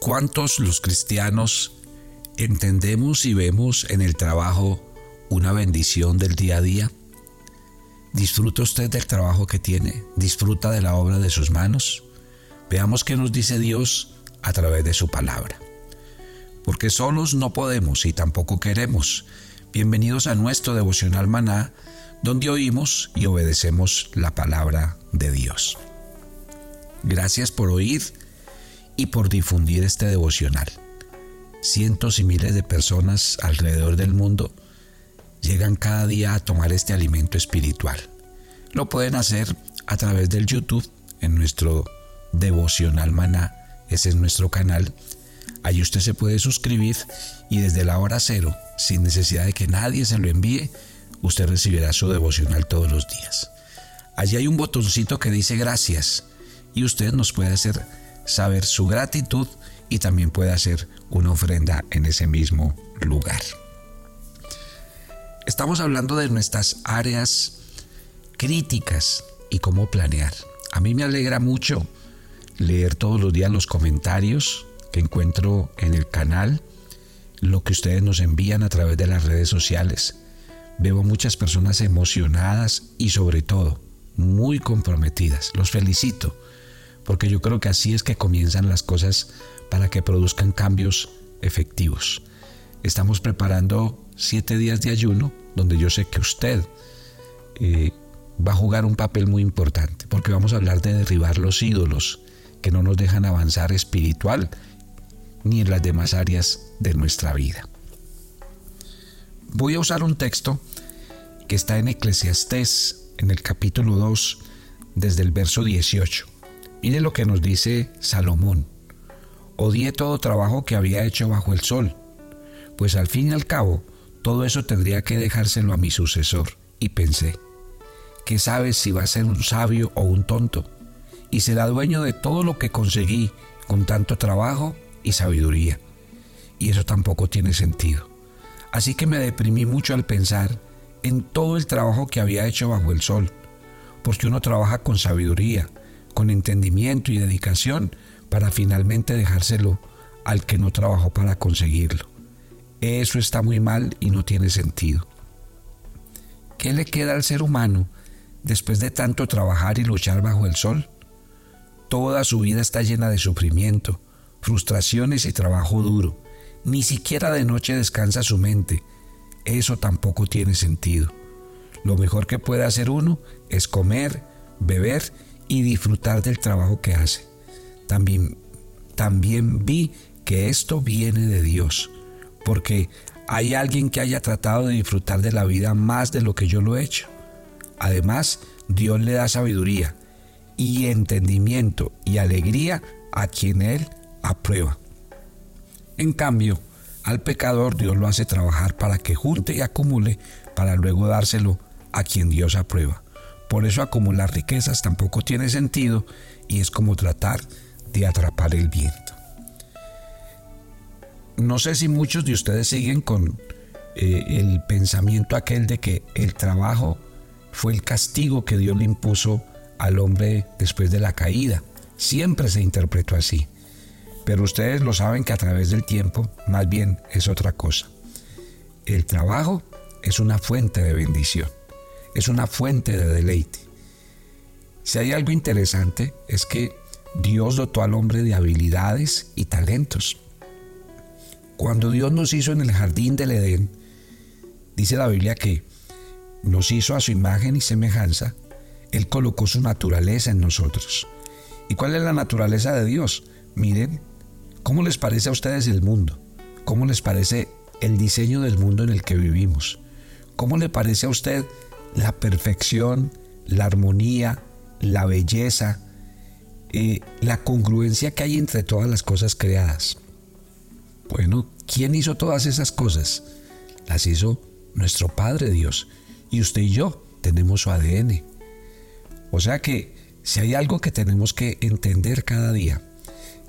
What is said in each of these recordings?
¿Cuántos los cristianos entendemos y vemos en el trabajo una bendición del día a día? ¿Disfruta usted del trabajo que tiene? ¿Disfruta de la obra de sus manos? Veamos qué nos dice Dios a través de su palabra. Porque solos no podemos y tampoco queremos. Bienvenidos a nuestro devocional maná, donde oímos y obedecemos la palabra de Dios. Gracias por oír y por difundir este devocional. Cientos y miles de personas alrededor del mundo llegan cada día a tomar este alimento espiritual. Lo pueden hacer a través del YouTube en nuestro devocional maná. Ese es nuestro canal. Allí usted se puede suscribir y desde la hora cero, sin necesidad de que nadie se lo envíe, usted recibirá su devocional todos los días. Allí hay un botoncito que dice gracias y usted nos puede hacer saber su gratitud y también puede hacer una ofrenda en ese mismo lugar. Estamos hablando de nuestras áreas críticas y cómo planear. A mí me alegra mucho leer todos los días los comentarios que encuentro en el canal, lo que ustedes nos envían a través de las redes sociales. Veo muchas personas emocionadas y sobre todo muy comprometidas. Los felicito, porque yo creo que así es que comienzan las cosas para que produzcan cambios efectivos. Estamos preparando siete días de ayuno donde yo sé que usted eh, va a jugar un papel muy importante, porque vamos a hablar de derribar los ídolos que no nos dejan avanzar espiritual ni en las demás áreas de nuestra vida. Voy a usar un texto que está en Eclesiastés, en el capítulo 2, desde el verso 18. Mire lo que nos dice Salomón. Odié todo trabajo que había hecho bajo el sol, pues al fin y al cabo todo eso tendría que dejárselo a mi sucesor. Y pensé, ¿qué sabes si va a ser un sabio o un tonto? Y será dueño de todo lo que conseguí con tanto trabajo y sabiduría. Y eso tampoco tiene sentido. Así que me deprimí mucho al pensar en todo el trabajo que había hecho bajo el sol, porque uno trabaja con sabiduría, con entendimiento y dedicación para finalmente dejárselo al que no trabajó para conseguirlo. Eso está muy mal y no tiene sentido. ¿Qué le queda al ser humano después de tanto trabajar y luchar bajo el sol? Toda su vida está llena de sufrimiento, frustraciones y trabajo duro. Ni siquiera de noche descansa su mente. Eso tampoco tiene sentido. Lo mejor que puede hacer uno es comer, beber y disfrutar del trabajo que hace. También, también vi que esto viene de Dios porque hay alguien que haya tratado de disfrutar de la vida más de lo que yo lo he hecho. Además, Dios le da sabiduría y entendimiento y alegría a quien Él aprueba. En cambio, al pecador Dios lo hace trabajar para que junte y acumule para luego dárselo a quien Dios aprueba. Por eso acumular riquezas tampoco tiene sentido y es como tratar de atrapar el viento no sé si muchos de ustedes siguen con eh, el pensamiento aquel de que el trabajo fue el castigo que Dios le impuso al hombre después de la caída. Siempre se interpretó así. Pero ustedes lo saben que a través del tiempo más bien es otra cosa. El trabajo es una fuente de bendición, es una fuente de deleite. Si hay algo interesante es que Dios dotó al hombre de habilidades y talentos. Cuando Dios nos hizo en el jardín del Edén, dice la Biblia que nos hizo a su imagen y semejanza, Él colocó su naturaleza en nosotros. ¿Y cuál es la naturaleza de Dios? Miren, ¿cómo les parece a ustedes el mundo? ¿Cómo les parece el diseño del mundo en el que vivimos? ¿Cómo le parece a usted la perfección, la armonía, la belleza, eh, la congruencia que hay entre todas las cosas creadas? Bueno, ¿quién hizo todas esas cosas? Las hizo nuestro Padre Dios. Y usted y yo tenemos su ADN. O sea que si hay algo que tenemos que entender cada día,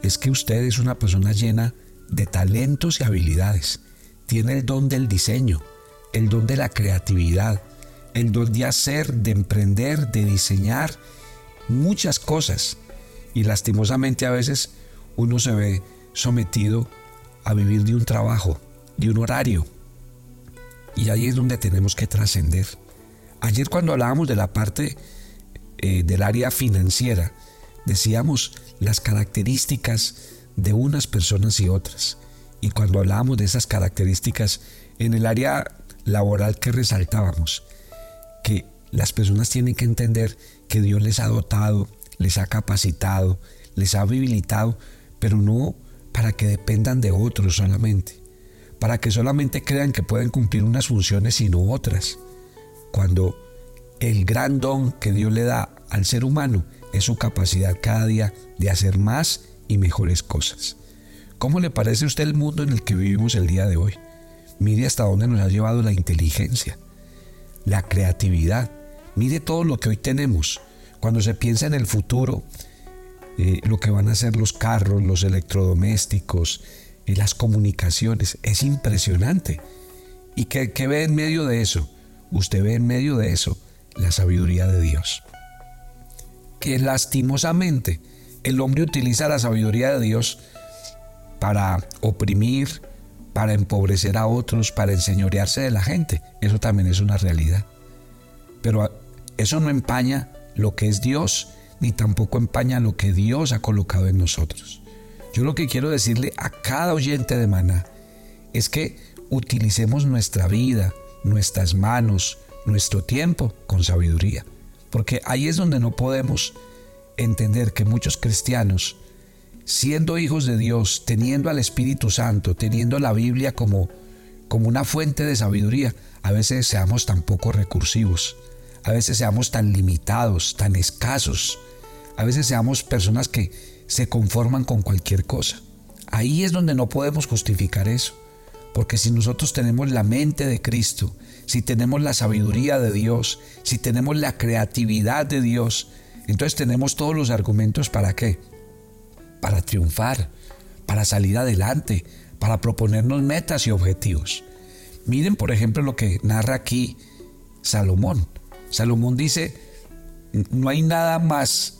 es que usted es una persona llena de talentos y habilidades. Tiene el don del diseño, el don de la creatividad, el don de hacer, de emprender, de diseñar muchas cosas. Y lastimosamente a veces uno se ve sometido a vivir de un trabajo, de un horario. Y ahí es donde tenemos que trascender. Ayer cuando hablábamos de la parte eh, del área financiera, decíamos las características de unas personas y otras. Y cuando hablábamos de esas características en el área laboral que resaltábamos, que las personas tienen que entender que Dios les ha dotado, les ha capacitado, les ha habilitado, pero no para que dependan de otros solamente, para que solamente crean que pueden cumplir unas funciones y no otras, cuando el gran don que Dios le da al ser humano es su capacidad cada día de hacer más y mejores cosas. ¿Cómo le parece a usted el mundo en el que vivimos el día de hoy? Mire hasta dónde nos ha llevado la inteligencia, la creatividad. Mire todo lo que hoy tenemos. Cuando se piensa en el futuro, eh, lo que van a ser los carros, los electrodomésticos, y las comunicaciones, es impresionante. ¿Y qué, qué ve en medio de eso? Usted ve en medio de eso la sabiduría de Dios. Que lastimosamente el hombre utiliza la sabiduría de Dios para oprimir, para empobrecer a otros, para enseñorearse de la gente. Eso también es una realidad. Pero eso no empaña lo que es Dios, ni tampoco empaña lo que Dios ha colocado en nosotros. Yo lo que quiero decirle a cada oyente de Maná es que utilicemos nuestra vida, nuestras manos, nuestro tiempo con sabiduría. Porque ahí es donde no podemos entender que muchos cristianos siendo hijos de Dios, teniendo al Espíritu Santo, teniendo la Biblia como, como una fuente de sabiduría, a veces seamos tan poco recursivos, a veces seamos tan limitados, tan escasos, a veces seamos personas que se conforman con cualquier cosa. Ahí es donde no podemos justificar eso, porque si nosotros tenemos la mente de Cristo, si tenemos la sabiduría de Dios, si tenemos la creatividad de Dios, entonces tenemos todos los argumentos para qué? Para triunfar, para salir adelante, para proponernos metas y objetivos. Miren, por ejemplo, lo que narra aquí Salomón. Salomón dice, no hay nada más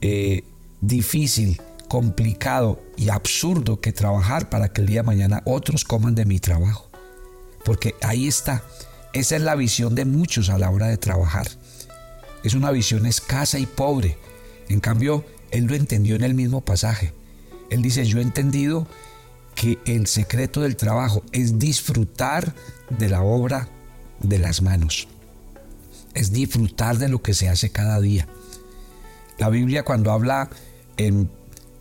eh, difícil, complicado y absurdo que trabajar para que el día de mañana otros coman de mi trabajo. Porque ahí está. Esa es la visión de muchos a la hora de trabajar. Es una visión escasa y pobre. En cambio, él lo entendió en el mismo pasaje. Él dice, yo he entendido que el secreto del trabajo es disfrutar de la obra de las manos. Es disfrutar de lo que se hace cada día. La Biblia cuando habla en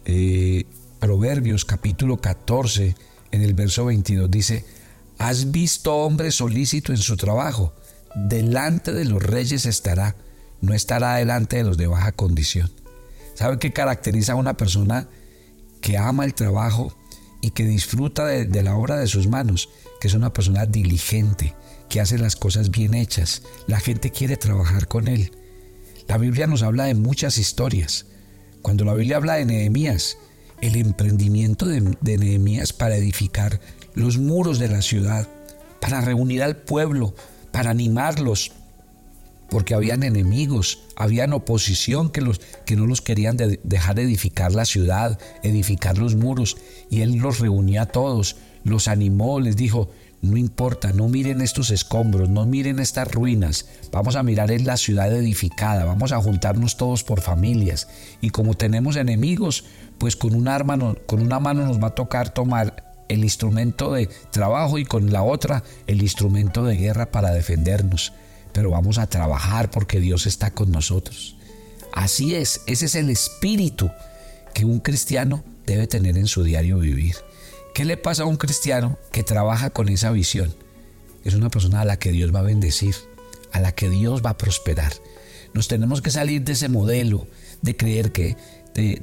eh, Proverbios capítulo 14, en el verso 22, dice, ¿has visto hombre solícito en su trabajo? Delante de los reyes estará, no estará delante de los de baja condición. ¿Sabe qué caracteriza a una persona que ama el trabajo y que disfruta de, la obra de sus manos? Que es una persona diligente, que hace las cosas bien hechas. La gente quiere trabajar con él. La Biblia nos habla de muchas historias. Cuando la Biblia habla de Nehemías, el emprendimiento de, de Nehemías para edificar los muros de la ciudad, para reunir al pueblo, para animarlos, porque habían enemigos, habían oposición que, no los querían dejar edificar la ciudad, edificar los muros, y él los reunía a todos, los animó, les dijo, no importa, no miren estos escombros, no miren estas ruinas, vamos a mirar en la ciudad edificada, vamos a juntarnos todos por familias, y como tenemos enemigos, pues con arma, con una mano nos va a tocar tomar el instrumento de trabajo y con la otra el instrumento de guerra para defendernos pero vamos a trabajar porque Dios está con nosotros. Así es, ese es el espíritu que un cristiano debe tener en su diario vivir. ¿Qué le pasa a un cristiano que trabaja con esa visión? Es una persona a la que Dios va a bendecir, a la que Dios va a prosperar. Nos tenemos que salir de ese modelo de creer que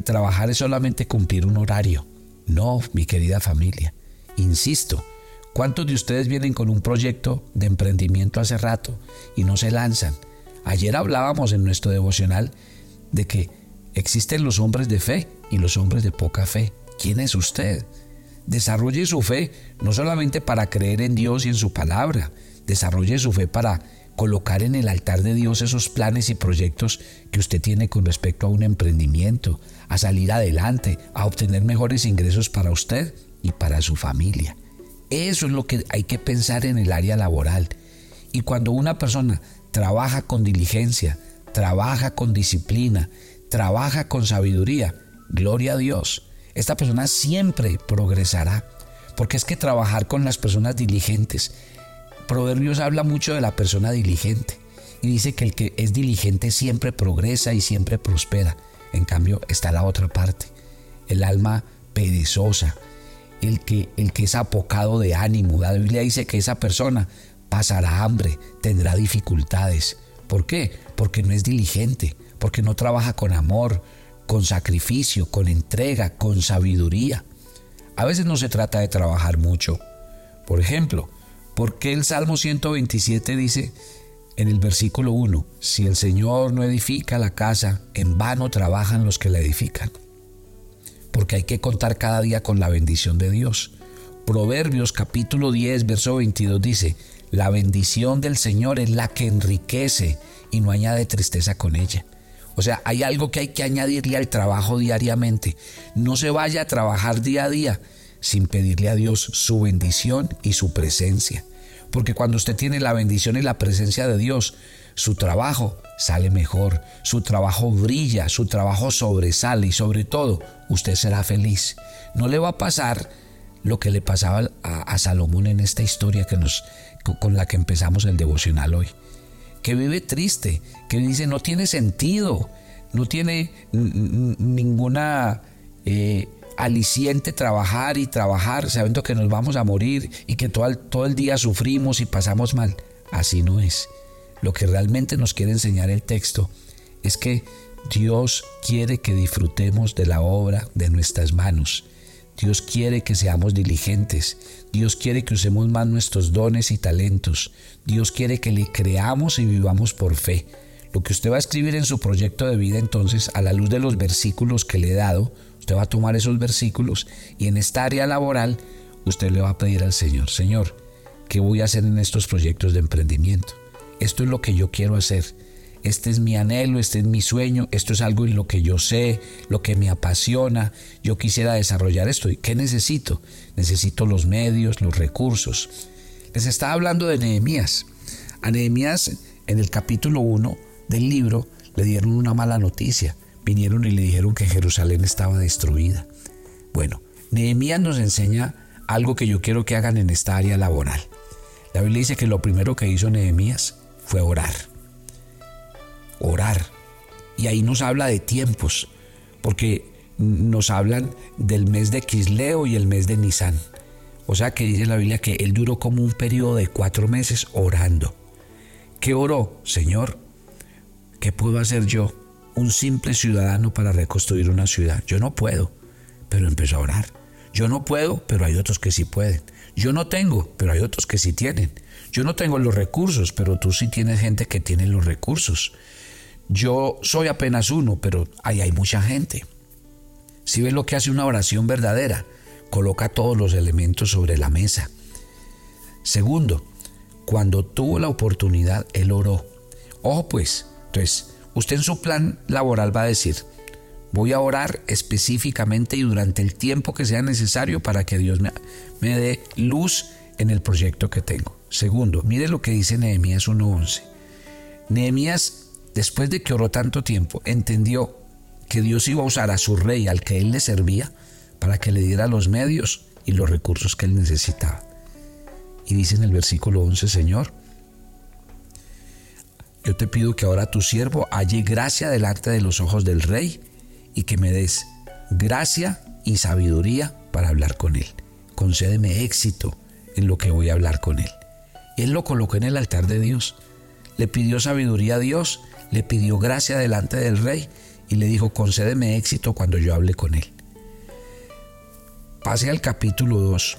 trabajar es solamente cumplir un horario. No, mi querida familia. Insisto, ¿Cuántos de ustedes vienen con un proyecto de emprendimiento hace rato y no se lanzan? Ayer hablábamos en nuestro devocional de que existen los hombres de fe y los hombres de poca fe. ¿Quién es usted? Desarrolle su fe no solamente para creer en Dios y en su palabra, desarrolle su fe para colocar en el altar de Dios esos planes y proyectos que usted tiene con respecto a un emprendimiento, a salir adelante, a obtener mejores ingresos para usted y para su familia. Eso es lo que hay que pensar en el área laboral. Y cuando una persona trabaja con diligencia, trabaja con disciplina, trabaja con sabiduría, gloria a Dios, esta persona siempre progresará. Porque es que trabajar con las personas diligentes, Proverbios habla mucho de la persona diligente y dice que el que es diligente siempre progresa y siempre prospera. En cambio está la otra parte, el alma perezosa, el que, el que es apocado de ánimo. La Biblia dice que esa persona pasará hambre, tendrá dificultades. ¿Por qué? Porque no es diligente, porque no trabaja con amor, con sacrificio, con entrega, con sabiduría. A veces no se trata de trabajar mucho. Por ejemplo, ¿por qué el Salmo 127 dice en el versículo 1, si el Señor no edifica la casa, en vano trabajan los que la edifican? Porque hay que contar cada día con la bendición de Dios. Proverbios capítulo 10, verso 22 dice, la bendición del Señor es la que enriquece y no añade tristeza con ella. O sea, hay algo que hay que añadirle al trabajo diariamente. No se vaya a trabajar día a día sin pedirle a Dios su bendición y su presencia. Porque cuando usted tiene la bendición y la presencia de Dios, su trabajo sale mejor, su trabajo brilla, su trabajo sobresale y sobre todo usted será feliz. No le va a pasar lo que le pasaba a, Salomón en esta historia que nos, con la que empezamos el devocional hoy que vive triste, que dice no tiene sentido, no tiene ninguna eh, aliciente trabajar y trabajar sabiendo que nos vamos a morir y que todo el, todo el día sufrimos y pasamos mal. Así no es. Lo que realmente nos quiere enseñar el texto es que Dios quiere que disfrutemos de la obra de nuestras manos Dios quiere que seamos diligentes. Dios quiere que usemos más nuestros dones y talentos. Dios quiere que le creamos y vivamos por fe. Lo que usted va a escribir en su proyecto de vida entonces, a la luz de los versículos que le he dado, usted va a tomar esos versículos y en esta área laboral usted le va a pedir al Señor, Señor, ¿qué voy a hacer en estos proyectos de emprendimiento? Esto es lo que yo quiero hacer este es mi anhelo, este es mi sueño, esto es algo en lo que yo sé, lo que me apasiona, yo quisiera desarrollar esto. ¿Y qué necesito? Necesito los medios, los recursos. Les estaba hablando de Nehemías. A Nehemías en el capítulo 1 del libro le dieron una mala noticia. Vinieron y le dijeron que Jerusalén estaba destruida. Bueno, Nehemías nos enseña algo que yo quiero que hagan en esta área laboral. La Biblia dice que lo primero que hizo Nehemías fue orar orar. Y ahí nos habla de tiempos, porque nos hablan del mes de Quisleo y el mes de Nisan. O sea que dice la Biblia que él duró como un periodo de cuatro meses orando. ¿Qué oró? Señor, ¿qué puedo hacer yo, un simple ciudadano, para reconstruir una ciudad? Yo no puedo, pero empezó a orar. Yo no puedo, pero hay otros que sí pueden. Yo no tengo, pero hay otros que sí tienen. Yo no tengo los recursos, pero tú sí tienes gente que tiene los recursos. Yo soy apenas uno, pero ahí hay mucha gente. Si ves lo que hace una oración verdadera, coloca todos los elementos sobre la mesa. Segundo, cuando tuvo la oportunidad, él oró. Ojo pues, entonces, usted en su plan laboral va a decir, voy a orar específicamente y durante el tiempo que sea necesario para que Dios me, me dé luz en el proyecto que tengo. Segundo, mire lo que dice Nehemías 1.11. Nehemías después de que oró tanto tiempo, entendió que Dios iba a usar a su rey, al que él le servía, para que le diera los medios y los recursos que él necesitaba. Y dice en el versículo 11, Señor, yo te pido que ahora tu siervo halle gracia delante de los ojos del rey y que me des gracia y sabiduría para hablar con él. Concédeme éxito en lo que voy a hablar con él. él lo colocó en el altar de Dios. Le pidió sabiduría a Dios le pidió gracia delante del rey y le dijo, concédeme éxito cuando yo hable con él. Pase al capítulo 2.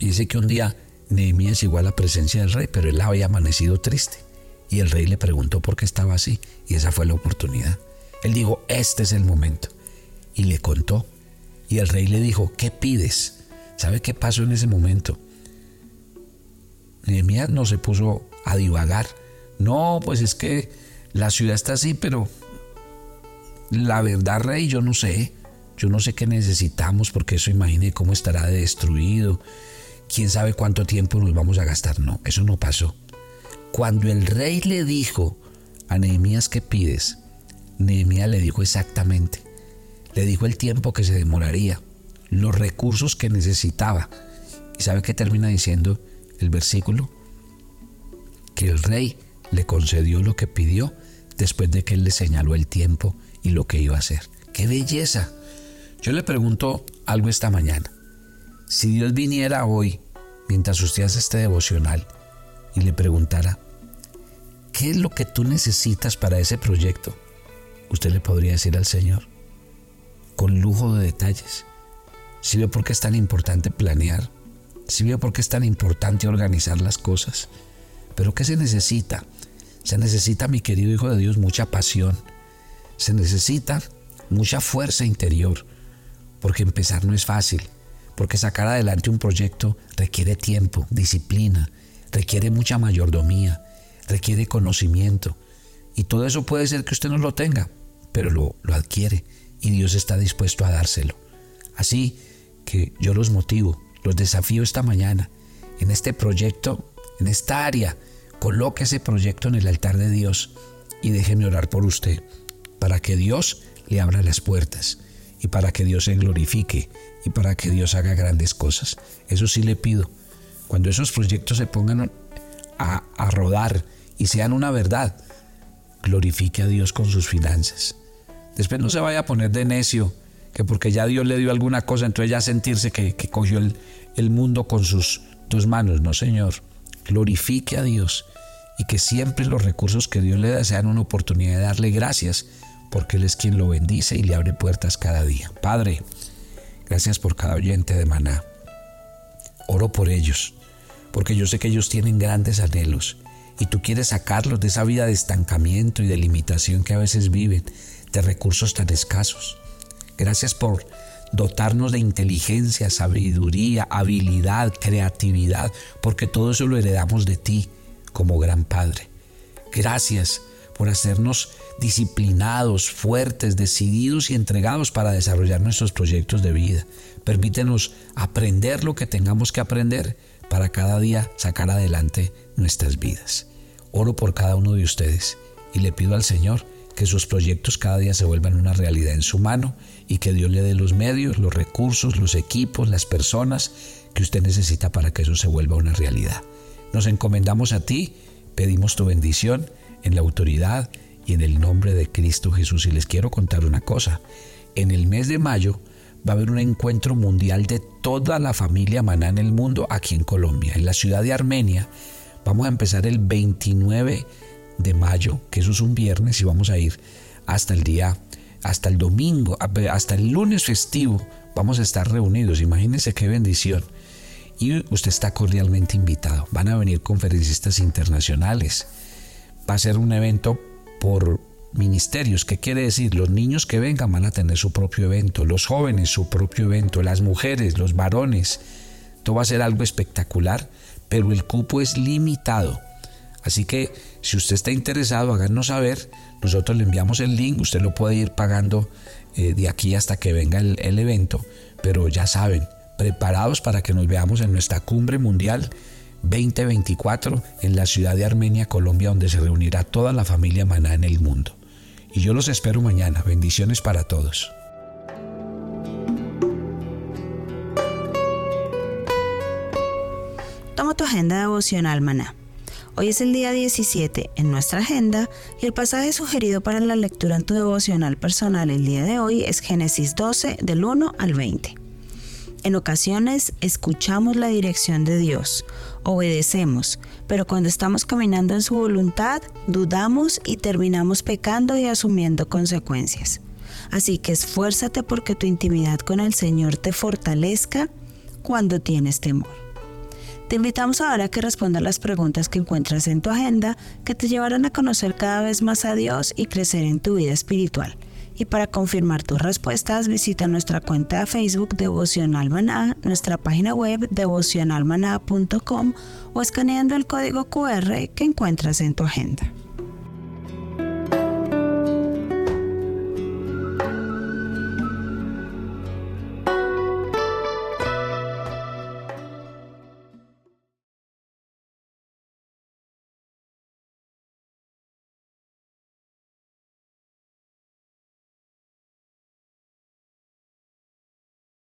Dice que un día Nehemías llegó a la presencia del rey, pero él había amanecido triste. Y el rey le preguntó por qué estaba así. Y esa fue la oportunidad. Él dijo, este es el momento. Y le contó. Y el rey le dijo, ¿qué pides? ¿Sabe qué pasó en ese momento? Nehemías no se puso a divagar. No, pues es que la ciudad está así, pero la verdad, rey, yo no sé. Yo no sé qué necesitamos porque eso imagine cómo estará destruido. Quién sabe cuánto tiempo nos vamos a gastar. No, eso no pasó. Cuando el rey le dijo a Nehemías qué pides, Nehemías le dijo exactamente. Le dijo el tiempo que se demoraría, los recursos que necesitaba. ¿Y sabe qué termina diciendo el versículo? Que el rey le concedió lo que pidió después de que él le señaló el tiempo y lo que iba a hacer. ¡Qué belleza! Yo le pregunto algo esta mañana. Si Dios viniera hoy, mientras usted hace este devocional, y le preguntara, ¿qué es lo que tú necesitas para ese proyecto? Usted le podría decir al Señor, con lujo de detalles. Si ve por qué es tan importante planear, si ve por qué es tan importante organizar las cosas. Pero ¿qué se necesita? Se necesita, mi querido Hijo de Dios, mucha pasión. Se necesita mucha fuerza interior, porque empezar no es fácil, porque sacar adelante un proyecto requiere tiempo, disciplina, requiere mucha mayordomía, requiere conocimiento, y todo eso puede ser que usted no lo tenga, pero lo, lo adquiere y Dios está dispuesto a dárselo. Así que yo los motivo, los desafío esta mañana en este proyecto, en esta área, coloque ese proyecto en el altar de Dios y déjeme orar por usted, para que Dios le abra las puertas y para que Dios se glorifique y para que Dios haga grandes cosas. Eso sí le pido. Cuando esos proyectos se pongan a, a rodar y sean una verdad, glorifique a Dios con sus finanzas. Después no se vaya a poner de necio, que porque ya Dios le dio alguna cosa, entonces ya sentirse que, cogió el, el mundo con sus dos manos. No, Señor. Glorifique a Dios y que siempre los recursos que Dios le da sean una oportunidad de darle gracias, porque Él es quien lo bendice y le abre puertas cada día. Padre, gracias por cada oyente de maná. Oro por ellos, porque yo sé que ellos tienen grandes anhelos y tú quieres sacarlos de esa vida de estancamiento y de limitación que a veces viven, de recursos tan escasos. Gracias por dotarnos de inteligencia, sabiduría, habilidad, creatividad, porque todo eso lo heredamos de ti como gran Padre. Gracias por hacernos disciplinados, fuertes, decididos y entregados para desarrollar nuestros proyectos de vida. Permítenos aprender lo que tengamos que aprender para cada día sacar adelante nuestras vidas. Oro por cada uno de ustedes y le pido al Señor que sus proyectos cada día se vuelvan una realidad en su mano y que Dios le dé los medios, los recursos, los equipos, las personas que usted necesita para que eso se vuelva una realidad. Nos encomendamos a ti, pedimos tu bendición en la autoridad y en el nombre de Cristo Jesús. Y les quiero contar una cosa. En el mes de mayo va a haber un encuentro mundial de toda la familia Maná en el mundo aquí en Colombia, en la ciudad de Armenia Vamos a empezar el 29 de mayo, que eso es un viernes, y vamos a ir hasta el día, hasta el domingo, hasta el lunes festivo. Vamos a estar reunidos. Imagínense qué bendición. Y usted está cordialmente invitado. Van a venir conferencistas internacionales. Va a ser un evento por ministerios. ¿Qué quiere decir? Los niños que vengan van a tener su propio evento, los jóvenes su propio evento, las mujeres, los varones. Todo va a ser algo espectacular pero el cupo es limitado. Así que si usted está interesado, háganos saber. Nosotros le enviamos el link, usted lo puede ir pagando eh, de aquí hasta que venga el, evento. Pero ya saben, preparados para que nos veamos en nuestra cumbre mundial 2024 en la ciudad de Armenia, Colombia, donde se reunirá toda la familia Maná en el mundo. Y yo los espero mañana. Bendiciones para todos. tu agenda devocional maná. Hoy es el día 17 en nuestra agenda y el pasaje sugerido para la lectura en tu devocional personal el día de hoy es Génesis 12 del 1 al 20. En ocasiones escuchamos la dirección de Dios, obedecemos, pero cuando estamos caminando en su voluntad, dudamos y terminamos pecando y asumiendo consecuencias. Así que esfuérzate porque tu intimidad con el Señor te fortalezca cuando tienes temor. Te invitamos ahora a que respondas las preguntas que encuentras en tu agenda que te llevarán a conocer cada vez más a Dios y crecer en tu vida espiritual. Y para confirmar tus respuestas, visita nuestra cuenta de Facebook Devoción Almaná, nuestra página web devocionalmaná.com o escaneando el código QR que encuentras en tu agenda.